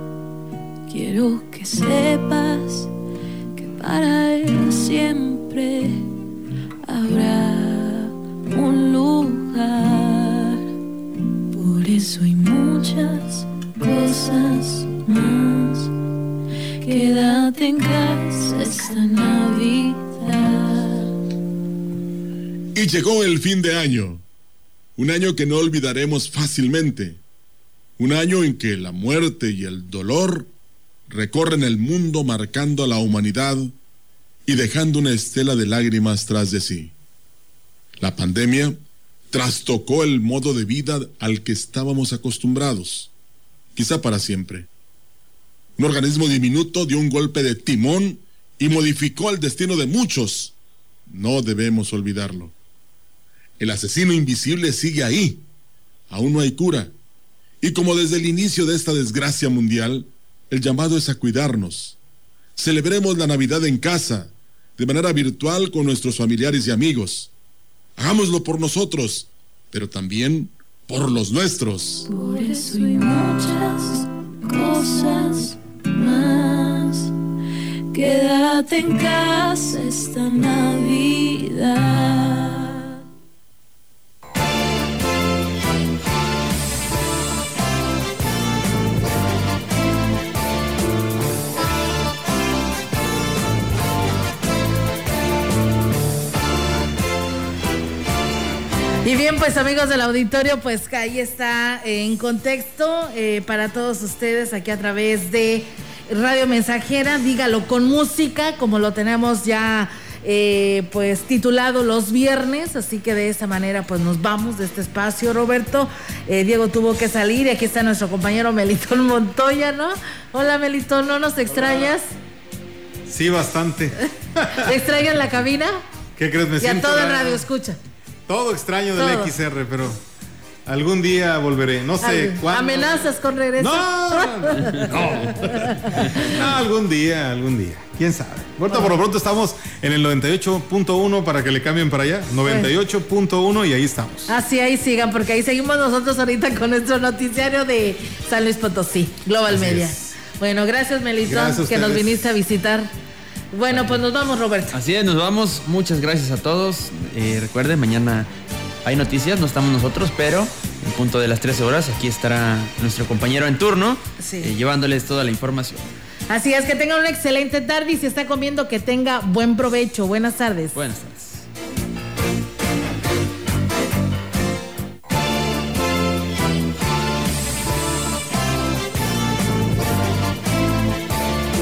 Quiero que sepas que para él siempre habrá un lugar. Por eso hay muchas cosas más. Quédate en casa esta Navidad. Y llegó el fin de año. Un año que no olvidaremos fácilmente. Un año en que la muerte y el dolor recorren el mundo marcando a la humanidad y dejando una estela de lágrimas tras de sí. La pandemia trastocó el modo de vida al que estábamos acostumbrados, quizá para siempre. Un organismo diminuto dio un golpe de timón y modificó el destino de muchos. No debemos olvidarlo. El asesino invisible sigue ahí. Aún no hay cura. Y como desde el inicio de esta desgracia mundial, el llamado es a cuidarnos. Celebremos la Navidad en casa, de manera virtual con nuestros familiares y amigos. Hagámoslo por nosotros, pero también por los nuestros. Por eso hay muchas cosas más. Quédate en casa esta Navidad. Y bien, pues amigos del auditorio, pues ahí está en contexto eh, para todos ustedes aquí a través de Radio Mensajera, dígalo con música, como lo tenemos ya eh, pues titulado los viernes, así que de esa manera pues nos vamos de este espacio, Roberto. Eh, Diego tuvo que salir y aquí está nuestro compañero Melitón Montoya, ¿no? Hola Melitón, ¿no nos extrañas? Sí, bastante. [LAUGHS] ¿Te extrañan la cabina? ¿Qué crees? Me y a todo en la- radio escucha. Todo extraño del Todo. XR, pero algún día volveré. No sé cuándo. ¿Amenazas con regreso? No, algún día, algún día. ¿Quién sabe? Ahorita por lo pronto estamos en el 98.1 para que le cambien para allá. 98.1 y ahí estamos. Así ahí sigan, porque ahí seguimos nosotros ahorita con nuestro noticiario de San Luis Potosí, Global Así Media. es. Bueno, gracias Melitón, Gracias que nos viniste a visitar. Bueno, pues nos vamos, Roberto. Así es, nos vamos. Muchas gracias a todos. Eh, recuerden, mañana hay noticias, no estamos nosotros, pero En punto de las 13 horas, aquí estará nuestro compañero en turno, Sí. eh, llevándoles toda la información. Así es que tenga una excelente tarde y si está comiendo que tenga buen provecho. Buenas tardes. Buenas tardes.